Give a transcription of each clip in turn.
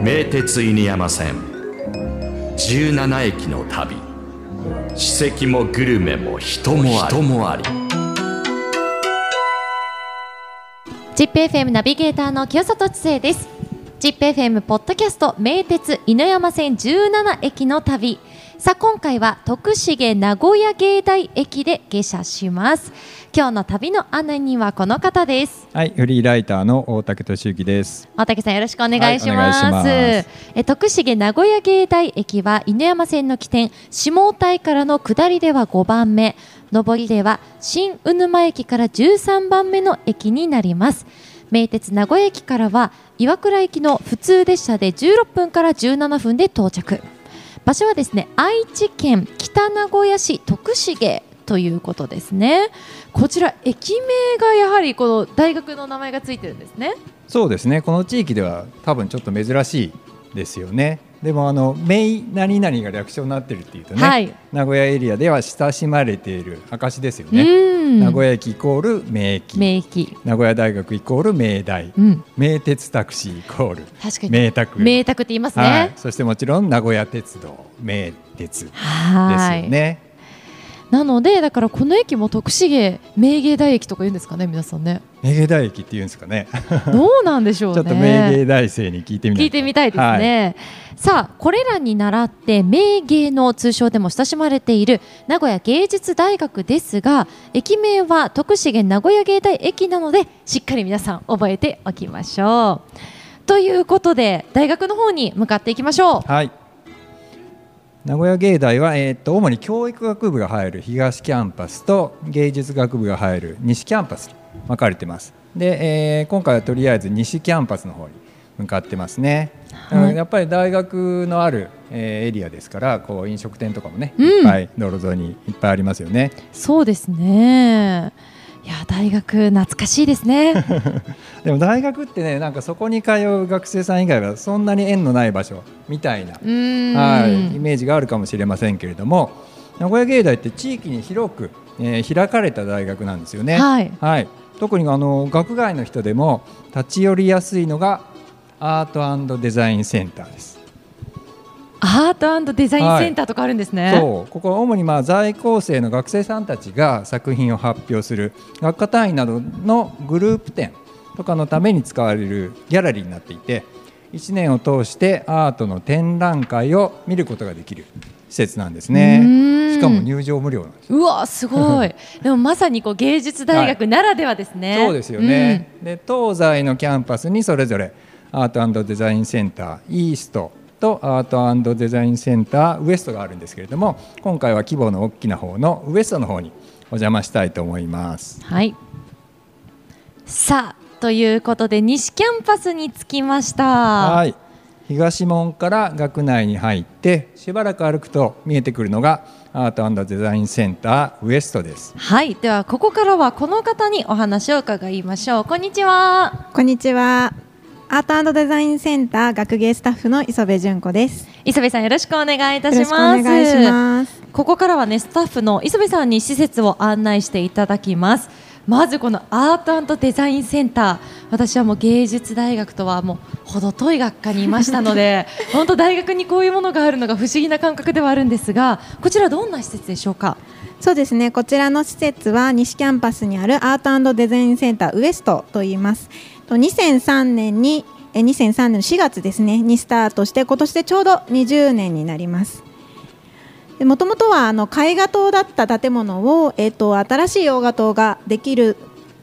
名鉄犬山線。17駅の旅。史跡もグルメも人もあり。人もあり。ZIPFM ナビゲーターの清里知世です ZIPFM ポッドキャスト名鉄犬山線17駅の旅。さあ今回は徳重名古屋芸大駅で下車します。今日の旅の案内人はこの方です。はい、フリーライターの大竹俊之です。大竹さんよろしくお願いします,、はいます。え徳重名古屋芸大駅は犬山線の起点下台からの下りでは5番目。上りでは新鵜沼駅から13番目の駅になります名鉄名古屋駅からは岩倉行きの普通列車で16分から17分で到着。場所はですね愛知県北名古屋市徳重ということですね。こちら駅名がやはりこの大学の名前がついてるんですね。そうですね、この地域では多分ちょっと珍しいですよね。でもあの名何々が略称になってるっていうとね、はい。名古屋エリアでは親しまれている証ですようね。ん。名古屋駅イコール名駅、名駅。名古屋大学イコール名大、うん。名鉄タクシーイコール確かに。名宅、名宅って言いますはい。ね、そしてもちろん名古屋鉄道。名鉄ですはい。よね。なのでだからこの駅も徳重名芸大駅とか言うんですかね皆さんね。名芸大駅って言うんですかね。どうなんでしょうね。ちょっと名芸大生に聞いてみ聞いてみたいですね、さあこれらに倣って名芸の通称でも親しまれている名古屋芸術大学ですが駅名は徳重名古屋芸大駅なのでしっかり皆さん覚えておきましょう。ということで大学の方に向かっていきましょう。はい。名古屋芸大は、えー、と主に教育学部が入る東キャンパスと芸術学部が入る西キャンパスに分かれてます。で、えー今回はとりあえず西キャンパスの方に向かってますね。はいやっぱり大学のある、えーエリアですからこう飲食店とかもね、うんいっぱい道路沿いにいっぱいありますよね。そうですねいや大学懐かしいですね でも大学ってねなんかそこに通う学生さん以外はそんなに縁のない場所みたいなはい、イメージがあるかもしれませんけれども名古屋芸大って地域に広く、えー開かれた大学なんですよね。はい特にあの学外の人でも立ち寄りやすいのがアートデザインセンターです。アートデザインセンターとかあるんですね、そう。ここは主にまあ在校生の学生さんたちが作品を発表する学科単位などのグループ展とかのために使われるギャラリーになっていて1年を通してアートの展覧会を見ることができる施設なんですね。ん。しかも入場無料なんですうわすごい。でもまさにこう芸術大学ならではですね、そうですよね、で東西のキャンパスにそれぞれアートデザインセンターイーストとアートデザインセンターウエストがあるんですけれども今回は規模の大きな方のウエストの方にお邪魔したいと思います。うんはい。さあということで西キャンパスに着きました。はい。東門から学内に入ってしばらく歩くと見えてくるのがアートデザインセンターウエストです。はい。ではここからはこの方にお話を伺いましょう。こんにちは。こんにちは。アートデザインセンター学芸スタッフの磯部純子です。磯部さんよろしくお願いいたしよますろしくお願いします。ここからはねスタッフの磯部さんに施設を案内していただきますまずこのアートデザインセンター私はもう芸術大学とはもう程遠い学科にいましたので 本当大学にこういうものがあるのが不思議な感覚ではあるんですがこちらどんな施設でしょうか？そうですね。こちらの施設は西キャンパスにあるアートデザインセンターウエストと言います。と2003年にえ2003年の4月ですねにスタートして今年でちょうど20年になります。もともとはあの絵画棟だった建物を、えっと新しい洋画棟ができる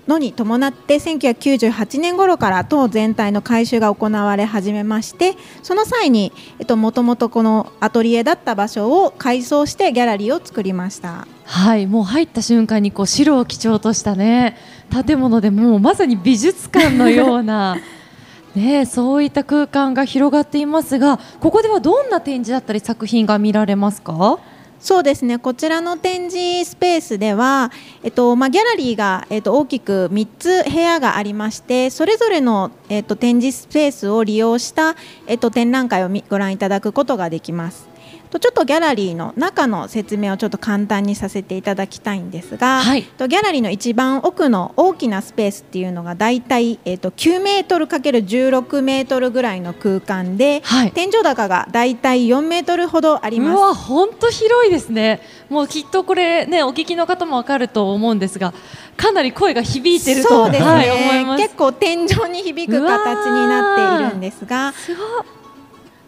のに伴って1998年頃から棟全体の改修が行われ始めましてその際にもともとこのアトリエだった場所を改装してギャラリーを作りました。はいもう入った瞬間にこう白を基調としたね建物でもうまさに美術館のような ねそういった空間が広がっていますがここではどんな展示だったり作品が見られますか？そうですねこちらの展示スペースでは、えっとまあ、ギャラリーが、えっと、大きく3つ部屋がありましてそれぞれの、えっと、展示スペースを利用した、えっと、展覧会をご覧いただくことができます。とちょっとギャラリーの中の説明をちょっと簡単にさせていただきたいんですが、はい。とギャラリーの一番奥の大きなスペースっていうのがだいたい、えー、と9メートル ×16 メートルぐらいの空間で、はい。天井高がだいたい4メートルほどありうます。わ本当広いですね。もうきっとこれねお聞きの方もわかると思うんですがかなり声が響いてるとそうですね、はい、思います。結構天井に響く形になっているんですがすごい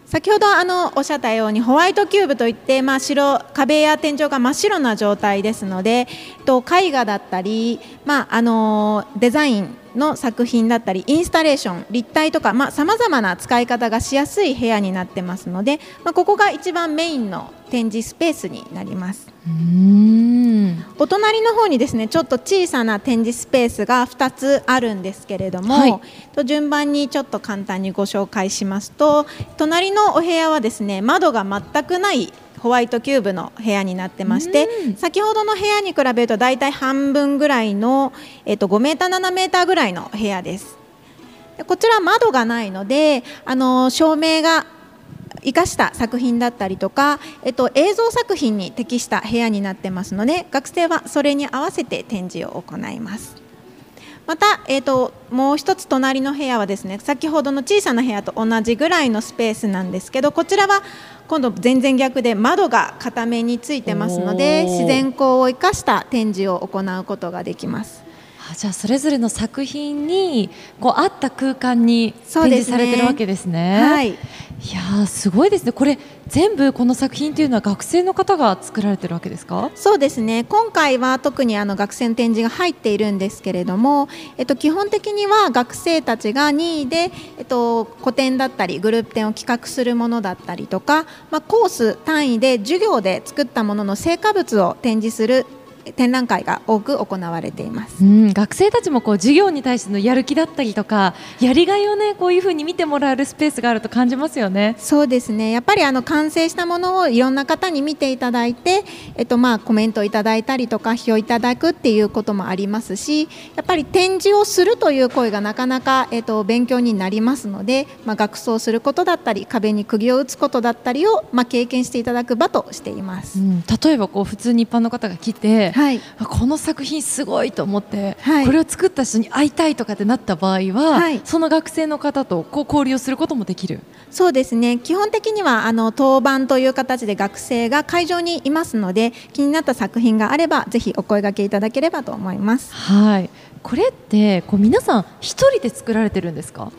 先ほどあのおっしゃったようにホワイトキューブといって、まあ、白壁や天井が真っ白な状態ですのでと絵画だったり、まあ、あのデザインの作品だったりインスタレーション立体とかさまざ、まな使い方がしやすい部屋になってますので、まあ、ここが一番メインの展示スペースになります。うんお隣の方にですねちょっと小さな展示スペースが2つあるんですけれども、はいと順番にちょっと簡単にご紹介しますと隣のお部屋はですね窓が全くないホワイトキューブの部屋になってましてうん先ほどの部屋に比べると大体半分ぐらいの、えっと5メーター7メーターぐらいの部屋です。でこちら窓がないのであの照明が生かした作品だったりとか、えっと、映像作品に適した部屋になってますので学生はそれに合わせて展示を行います。また、えっと、もう一つ隣の部屋はですね先ほどの小さな部屋と同じぐらいのスペースなんですけどこちらは今度全然逆で窓が片面についてますので自然光を生かした展示を行うことができます。あじゃあそれぞれの作品にこう合った空間に展示されてるわけですね。はいいやーすごいですね。これ全部この作品というのは学生の方が作られてるわけですか？そうですね今回は特にあの学生の展示が入っているんですけれども、えっと、基本的には学生たちが任意で、えっと、個展だったりグループ展を企画するものだったりとか、まあ、コース単位で授業で作ったものの成果物を展示する展覧会が多く行われています。うん、学生たちもこう授業に対してのやる気だったりとかやりがいをねこういうふうに見てもらえるスペースがあると感じますよね。そうですねやっぱりあの完成したものをいろんな方に見ていただいて、えっと、まあコメントいただいたりとか批評いただくっていうこともありますしやっぱり展示をするという声がなかなか、えっと、勉強になりますので、まあ、学装することだったり壁に釘を打つことだったりを、まあ、経験していただく場としています。うん、例えばこう普通に一般の方が来て、はいあこの作品すごいと思って、はいこれを作った人に会いたいとかってなった場合は、はいその学生の方とこう交流をすることもできる？そうですね基本的にはあの当番という形で学生が会場にいますので気になった作品があればぜひお声掛けいただければと思います。はい。これってこう皆さん一人で作られてるんですか？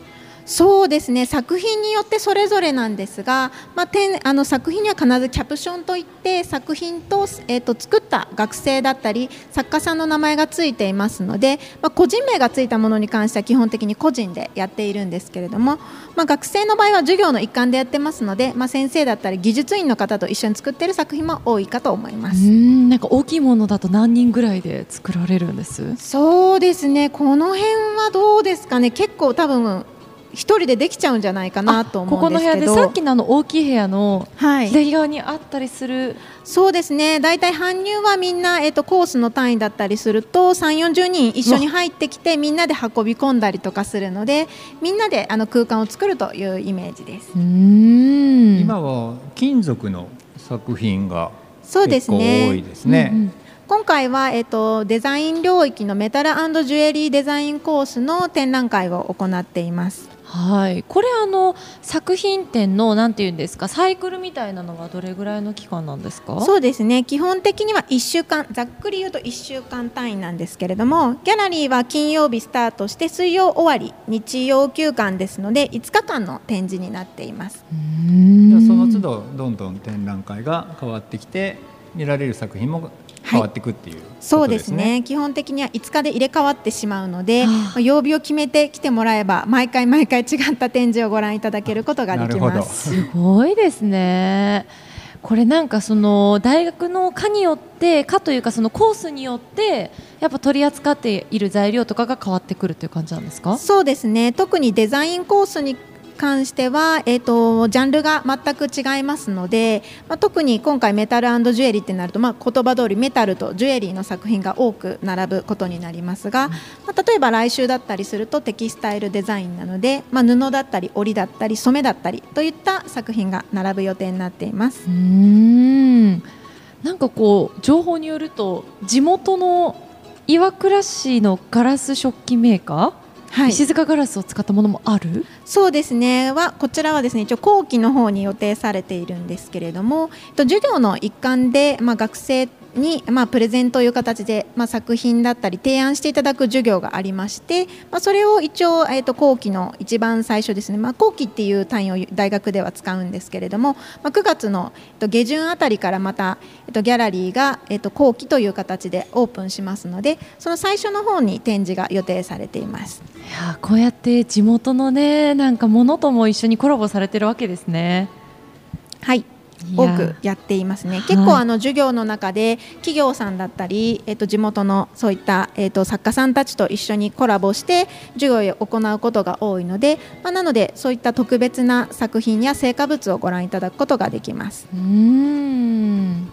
そうですね作品によってそれぞれなんですが、まあ、あの作品には必ずキャプションといって作品と,、えー、と作った学生だったり作家さんの名前がついていますので、まあ、個人名がついたものに関しては基本的に個人でやっているんですけれども、まあ、学生の場合は授業の一環でやってますので、まあ、先生だったり技術員の方と一緒に作っている作品も多いかと思いまうす。んなんか大きいものだと何人ぐらいで作られるんです？そうですねこの辺はどうですかね結構多分一人でできちゃうんじゃないかなと思ここの部うんですけど。屋でさっきのあの大きい部屋のはい、左側にあったりする、そうですね。大体搬入はみんな、えっとコースの単位だったりすると3 4 0人一緒に入ってきてみんなで運び込んだりとかするのでみんなであの空間を作るというイメージです。うーん。今は金属の作品がそうです結構ね多いですね。うんうん。今回は、えっとデザイン領域のメタルジュエリーデザインコースの展覧会を行っています。はい、これあの作品展のなんていうんですかサイクルみたいなのはどれぐらいの期間なんですか？そうですね基本的には1週間ざっくり言うと1週間単位なんですけれどもギャラリーは金曜日スタートして水曜終わり日曜休館ですので5日間の展示になっています。その都度どんどん展覧会が変わってきて見られる作品も変わっていくっていうことですね。そうですね基本的には5日で入れ替わってしまうので、はあまあ曜日を決めて来てもらえば毎回 毎回違った展示をご覧いただけることができます。すごいですね。これなんかその大学の科によって科というかそのコースによってやっぱ取り扱っている材料とかが変わってくるという感じなんですか？そうですね特にデザインコースに関しては、えーと、ジャンルが全く違いますので、まあ、特に今回メタルジュエリーってなると、まあ、言葉通りメタルとジュエリーの作品が多く並ぶことになりますが、まあ、例えば来週だったりするとテキスタイルデザインなので、まあ、布だったり織だったり染めだったりといった作品が並ぶ予定になっています。うんなんかこう情報によると地元の岩倉市のガラス食器メーカーはい、石塚ガラスを使ったものもある？そうですね。はこちらはですね一応後期の方に予定されているんですけれども授業の一環で、まあ、学生に、まあ、プレゼンという形で、まあ、作品だったり提案していただく授業がありまして、まあ、それを一応、えーと、後期の一番最初ですね、まあ、後期っていう単位を大学では使うんですけれども、まあ、9月の、えー、と下旬あたりからまた、えー、とギャラリーが、えー、と後期という形でオープンしますのでその最初の方に展示が予定されていますいやこうやって地元のねなんかものとも一緒にコラボされてるわけですね。はい多くやっていますね。結構あの授業の中で企業さんだったり、えっと地元のそういったえっと作家さんたちと一緒にコラボして授業を行うことが多いので、まあ、なのでそういった特別な作品や成果物をご覧いただくことができます。うん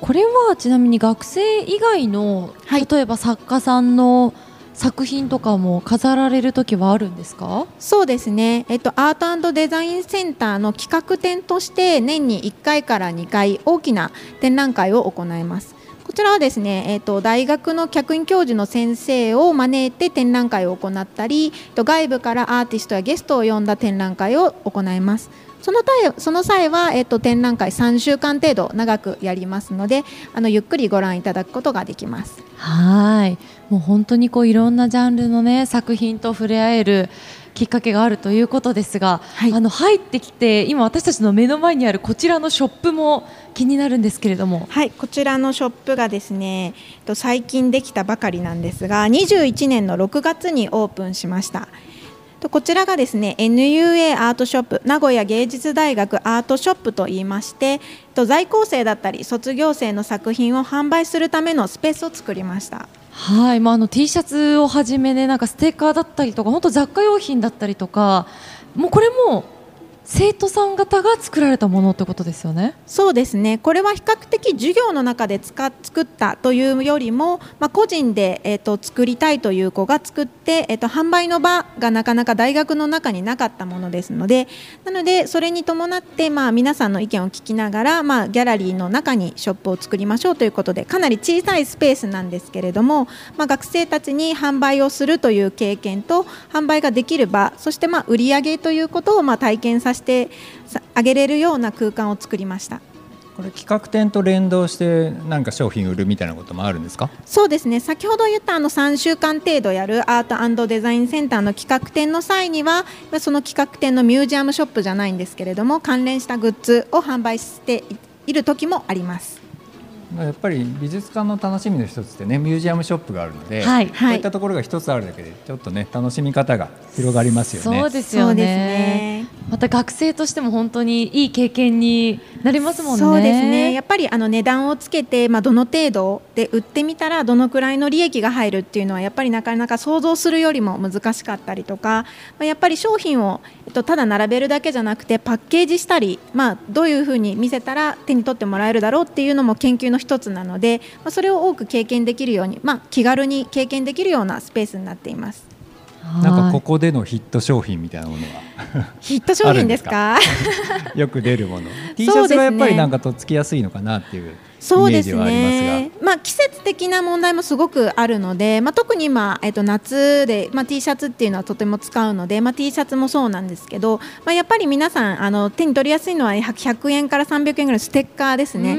これはちなみに学生以外の、例えば作家さんの作品とかも飾られる時はあるんですか？そうですね、えっと、アートデザインセンターの企画展として年に1回から2回大きな展覧会を行います。こちらはですね、えーと、大学の客員教授の先生を招いて展覧会を行ったり外部からアーティストやゲストを呼んだ展覧会を行います。そのその際は、えっと、展覧会3週間程度長くやりますのであのゆっくりご覧いただくことができます。はい。もう本当にこういろんなジャンルの、ね、作品と触れ合えるきっかけがあるということですが、はい、あの入ってきて今私たちの目の前にあるこちらのショップも気になるんですけれども。はい。こちらのショップがですね最近できたばかりなんですが21年の6月にオープンしました。こちらがですね NUA アートショップ名古屋芸術大学アートショップといいまして在校生だったり卒業生の作品を販売するためのスペースを作りました。はい、まあ、あの T シャツをはじめねなんかステッカーだったりとか本当雑貨用品だったりとかもうこれも生徒さん方が作られたものってことですよね？そうですね。これは比較的授業の中で使作ったというよりも、まあ、個人でえっ、ー、と作りたいという子が作って、えっ、ー、と販売の場がなかなか大学の中になかったものですので、なのでそれに伴ってまあ皆さんの意見を聞きながら、まあギャラリーの中にショップを作りましょうということで、かなり小さいスペースなんですけれども、まあ学生たちに販売をするという経験と販売ができる場、そしてまあ売り上げということをまあ体験させてあげれるような空間を作りました。これ企画展と連動してなんか商品売るみたいなこともあるんですか？そうですね先ほど言ったあの3週間程度やるアートデザインセンターの企画展の際にはその企画展のミュージアムショップじゃないんですけれども関連したグッズを販売している時もありますやっぱり美術館の楽しみの一つってねミュージアムショップがあるので、はい、こういったところが一つあるだけでちょっとね楽しみ方が広がりますよね。そうですよね。また学生としても本当にいい経験になりますもんね。そうですね。やっぱりあの値段をつけてまあどの程度で売ってみたらどのくらいの利益が入るっていうのはやっぱりなかなか想像するよりも難しかったりとか、まあ、やっぱり商品をえっとただ並べるだけじゃなくてパッケージしたり、まあどういうふうに見せたら手に取ってもらえるだろうっていうのも研究の一つなので、まあ、それを多く経験できるように、まあ、気軽に経験できるようなスペースになっています。なんかここでのヒット商品みたいなものは？ヒット商品ですか？よく出るもの。T シャツがやっぱりなんかとっつきやすいのかなっていうそうですね。まあ季節的な問題もすごくあるので、まあ特に今えっと夏でまあ T シャツっていうのはとても使うので、まあ T シャツもそうなんですけど、まあやっぱり皆さんあの手に取りやすいのは100円から300円ぐらいステッカーですね。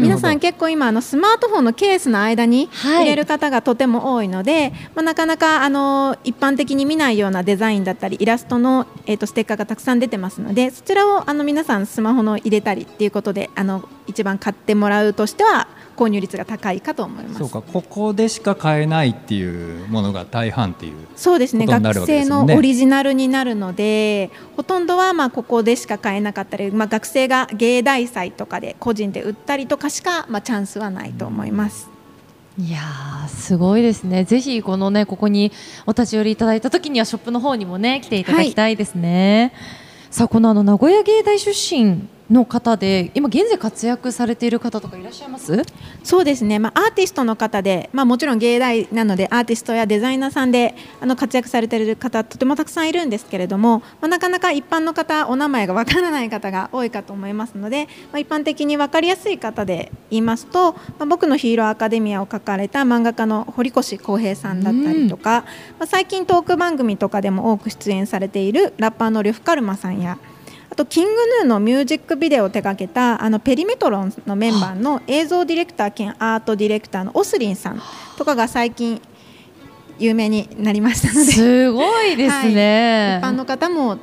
皆さん結構今あのスマートフォンのケースの間に入れる方がとても多いので、はい、まあなかなかあの一般的に見ないようなデザインだったりイラストのえっとステッカーがたくさん出てますので、そちらをあの皆さんスマホの入れたりっていうことであの一番買ってもらうとしては購入率が高いかと思いますそうかここでしか買えないっていうものが大半っていうそうですね、ね、学生のオリジナルになるのでほとんどはまあここでしか買えなかったり、まあ、学生が芸大祭とかで個人で売ったりとかしかまあチャンスはないと思います。いやーすごいですね。ぜひこのねここにお立ち寄りいただいた時にはショップの方にもね来ていただきたいですね。さあこのあの名古屋芸大出身の方で今現在活躍されている方とかいらっしゃいます？そうですね、まあ、アーティストの方で、まあ、もちろん芸大なのでアーティストやデザイナーさんであの活躍されている方とてもたくさんいるんですけれども、まあ、なかなか一般の方お名前がわからない方が多いかと思いますので、まあ、一般的に分かりやすい方で言いますと、まあ、僕のヒーローアカデミアを書かれた漫画家の堀越康平さんだったりとか、まあ、最近トーク番組とかでも多く出演されているラッパーの呂布カルマさんやあとキングヌーのミュージックビデオを手掛けたあのペリメトロンのメンバーの映像ディレクター兼アートディレクターのオスリンさんとかが最近有名になりましたので、すごいですね。一般の方も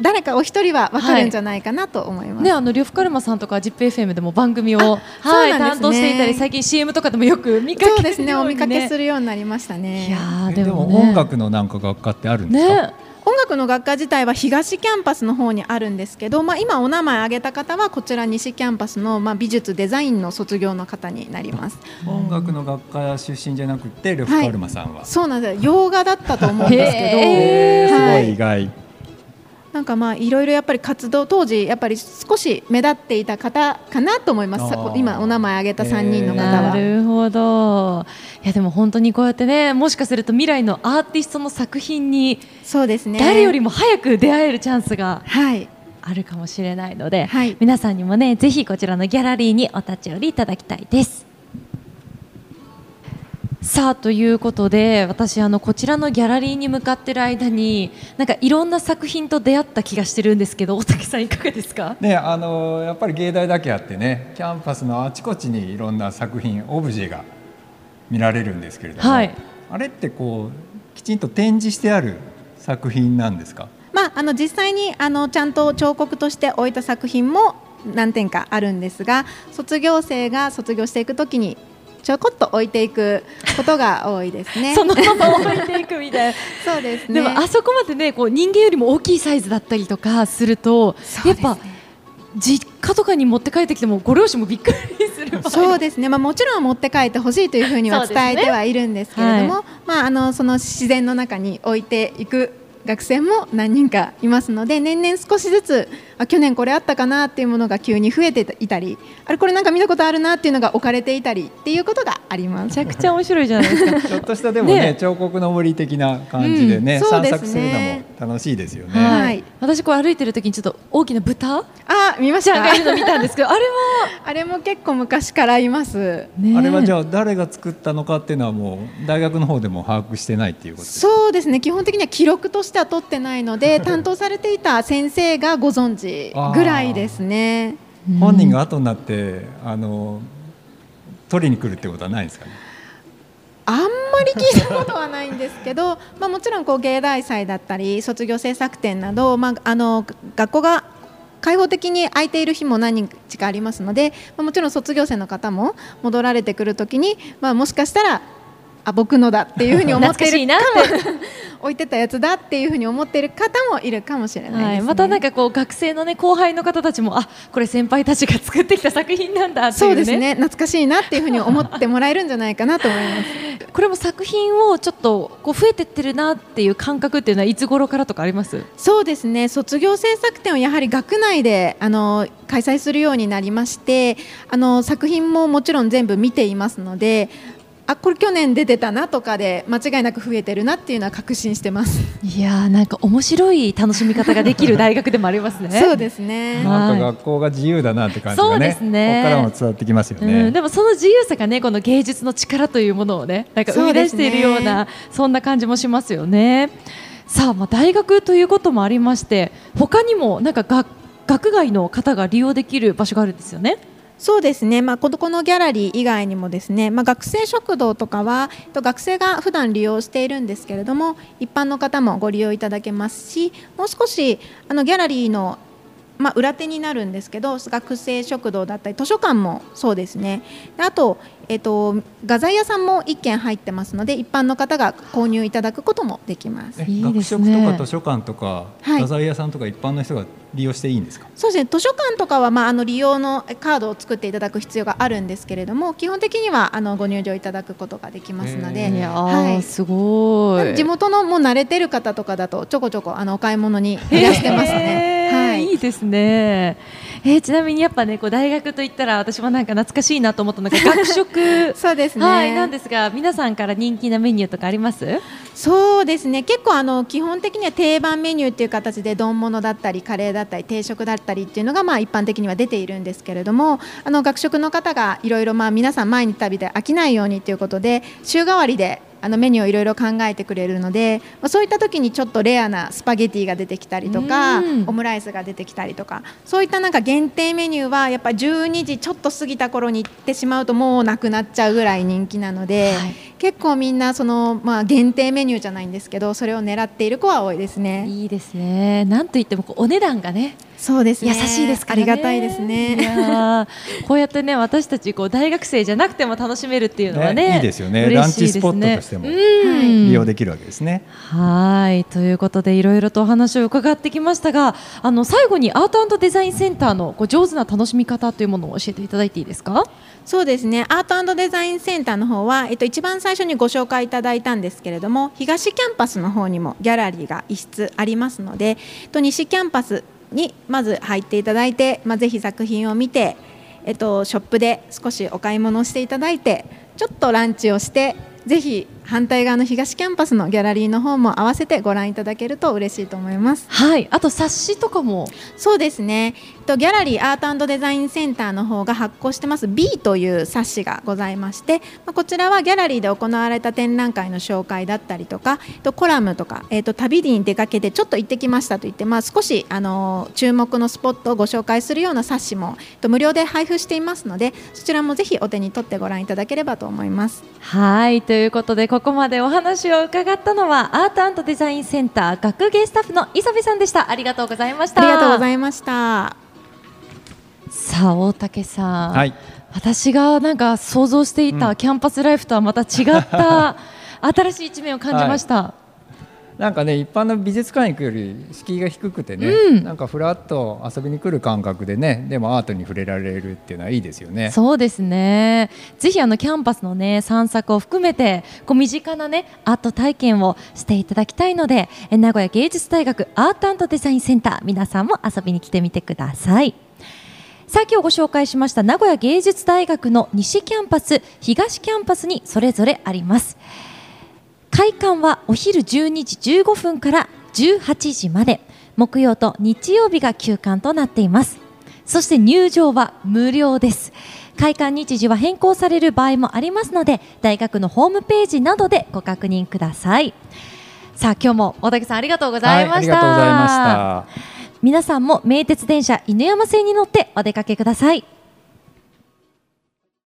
誰かお一人は分かるんじゃないかなと思います。ね、あの呂布カルマさんとか ZIPFM でも番組を、あはい、そうなんですね。担当していたり最近 CM とかでもよく見かけそうですね、お見かけるするようになりましたね。いやでもでもね。音楽のなんか学科ってあるんですか、ね音楽の学科自体は東キャンパスの方にあるんですけど、まあ、今お名前挙げた方はこちら西キャンパスの、まあ、美術デザインの卒業の方になります。音楽の学科出身じゃなくて呂布カルマさんは、そうなんです。よ洋画だったと思うんですけど、へえーすごはいい意外、なんかまあいろいろやっぱり活動当時やっぱり少し目立っていた方かなと思います。今お名前挙げた3人の方なは。るほど。いやでも本当にこうやってねもしかすると未来のアーティストの作品にそうですね。誰よりも早く出会えるチャンスがはい。あるかもしれないので、はい。皆さんにもねぜひこちらのギャラリーにお立ち寄りいただきたいです。さあということで私あのこちらのギャラリーに向かってる間になんかいろんな作品と出会った気がしてるんですけど大竹さんいかがですか？ねあのやっぱり芸大だけあってねキャンパスのあちこちにいろんな作品オブジェが見られるんですけれども、はい。あれってこうきちんと展示してある作品なんですか？まあ、あの実際にあのちゃんと彫刻として置いた作品も何点かあるんですが卒業生が卒業していくときにちょこっと置いていくことが多いですね。そのまま置いていくみたいな。そうですね。でもあそこまでねこう人間よりも大きいサイズだったりとかすると、やっぱ実家とかに持って帰ってきてもご両親もびっくりするそうですね、まあ、もちろん持って帰ってほしいというふうには伝えてはいるんですけれども、はまあ、あのその自然の中に置いていく学生も何人かいますので年々少しずつあ去年これあったかなっていうものが急に増えていたりあれこれなんか見たことあるなっていうのが置かれていたりっていうことがありますめち。ゃくちゃ面白いじゃないですか。ちょっとしたでもねね彫刻の森的な感じでね、うんそうですね散策するのも楽しいですよね。はい私こう歩いてる時にちょっと大きな豚あ見ましたがいるの見たんですけど あれはあれも結構昔からいます。ねあれはじゃあ誰が作ったのかっていうのはもう大学の方でも把握してないっていうことですか？そうですね基本的には記録としては取ってないので 担当されていた先生がご存知ぐらいですね。本人が後になってあの取りに来るってことはないんですかね？あんまり聞いたことはないんですけど、まあ、もちろんこう芸大祭だったり卒業制作展など、まあ、あの学校が開放的に空いている日も何日かありますので、まあ、もちろん卒業生の方も戻られてくるときに、まあ、もしかしたらあ僕のだっていうふうに思っている懐かしいな置いてたやつだっていうふうに思っている方もいるかもしれないです、ね。はい、またなんかこう学生のね後輩の方たちもあこれ先輩たちが作ってきた作品なんだっていうね。そうですね。懐かしいなっていうふうに思ってもらえるんじゃないかなと思います。これも作品をちょっとこう増えてってるなっていう感覚っていうのはいつ頃からとかあります？そうですね。卒業制作展をやはり学内であの開催するようになりましてあの作品ももちろん全部見ていますのであこれ去年出てたなとかで間違いなく増えてるなっていうのは確信してます。いやーなんか面白い楽しみ方ができる大学でもありますね。そうですね。はいなんか学校が自由だなって感じそうがねですねここからも伝わってきますようね。ん、でもその自由さがねこの芸術の力というものをねなんか生み出しているようなそんな感じもしますよね。さあ、まあ、大学ということもありまして他にもなんか学学外の方が利用できる場所があるんですよね。そうですね、まあ、このこのギャラリー以外にもですね、まあ、学生食堂とかはえっと学生が普段利用しているんですけれども一般の方もご利用いただけますしもう少しあのギャラリーの、まあ、裏手になるんですけど学生食堂だったり図書館もそうですね。であと、えっと、画材屋さんも1軒入ってますので一般の方が購入いただくこともできます。学すね食とか図書館とか、はい。画材屋さんとか一般の人が利用していいんですか？そうですね。図書館とかは、まあ、あの利用のカードを作っていただく必要があるんですけれども基本的にはあのご入場いただくことができますので、はい。すごい。地元のもう慣れてる方とかだとちょこちょこあのお買い物にいらしてますね。はい。いいですね。えーちなみにやっぱねこう大学といったら私もなんか懐かしいなと思ったのが学食 そうですね。はいなんですが皆さんから人気なメニューとかあります？そうですね結構あの基本的には定番メニューっていう形で丼物だったりカレーだったり定食だったりっていうのがまあ一般的には出ているんですけれどもあの学食の方がいろいろまあ皆さん毎日食べて飽きないようにということで週替わりであのメニューをいろいろ考えてくれるので、まあ、そういった時にちょっとレアなスパゲティが出てきたりとかうんオムライスが出てきたりとかそういったなんか限定メニューはやっぱ12時ちょっと過ぎた頃に行ってしまうともうなくなっちゃうぐらい人気なので、はい結構みんなその、まあ、限定メニューじゃないんですけどそれを狙っている子は多いですね。いいですね。なんといってもお値段がねそうですね優しいですからね。ありがたいですいね。こうやってね私たちこう大学生じゃなくても楽しめるっていうのはねねいいですよね嬉しいランチスポットとしてもうん。利用できるわけですね。はい。ということでいろいろとお話を伺ってきましたがあの最後にアートデザインセンターのこう上手な楽しみ方というものを教えていただいていいですか？そうですね。アートデザインセンターの方は、えっと、一番最初にご紹介いただいたんですけれども東キャンパスの方にもギャラリーが一室ありますので、えっと、西キャンパスにまず入っていただいて、まあ、ぜひ作品を見て、えっと、ショップで少しお買い物をしていただいてちょっとランチをしてぜひ反対側の東キャンパスのギャラリーの方も合わせてご覧いただけると嬉しいと思います。はいあと冊子とかもそうですね。とギャラリーアートデザインセンターの方が発行してます B という冊子がございまして、まあ、こちらはギャラリーで行われた展覧会の紹介だったりとか、とコラムとか、えっと旅に出かけてちょっと行ってきましたと言って、まあ少しあの注目のスポットをご紹介するような冊子も、と無料で配布していますので、そちらもぜひお手に取ってご覧いただければと思います。はいということでここまでお話を伺ったのはアートデザインセンター学芸スタッフの磯部さんでした。ありがとうございました。ありがとうございいました。さあ大竹さん、はい。私がなんか想像していたキャンパスライフとはまた違った 新しい一面を感じました、なんかね一般の美術館行くより敷居が低くてね、うん。なんかフラッと遊びに来る感覚でねでもアートに触れられるっていうのはいいですよね。そうですね。ぜひあのキャンパスのね散策を含めてこう身近なねアート体験をしていただきたいのでえ名古屋芸術大学アートデザインセンター皆さんも遊びに来てみてください。さあ今日ご紹介しました名古屋芸術大学の西キャンパス東キャンパスにそれぞれあります開館はお昼12時15分から18時まで。木曜と日曜日が休館となっています。そして入場は無料です。開館日時は変更される場合もありますので大学のホームページなどでご確認ください。さあ今日も大竹さんありがとうございました、はい、ありがとうございました。皆さんも名鉄電車犬山線に乗ってお出かけください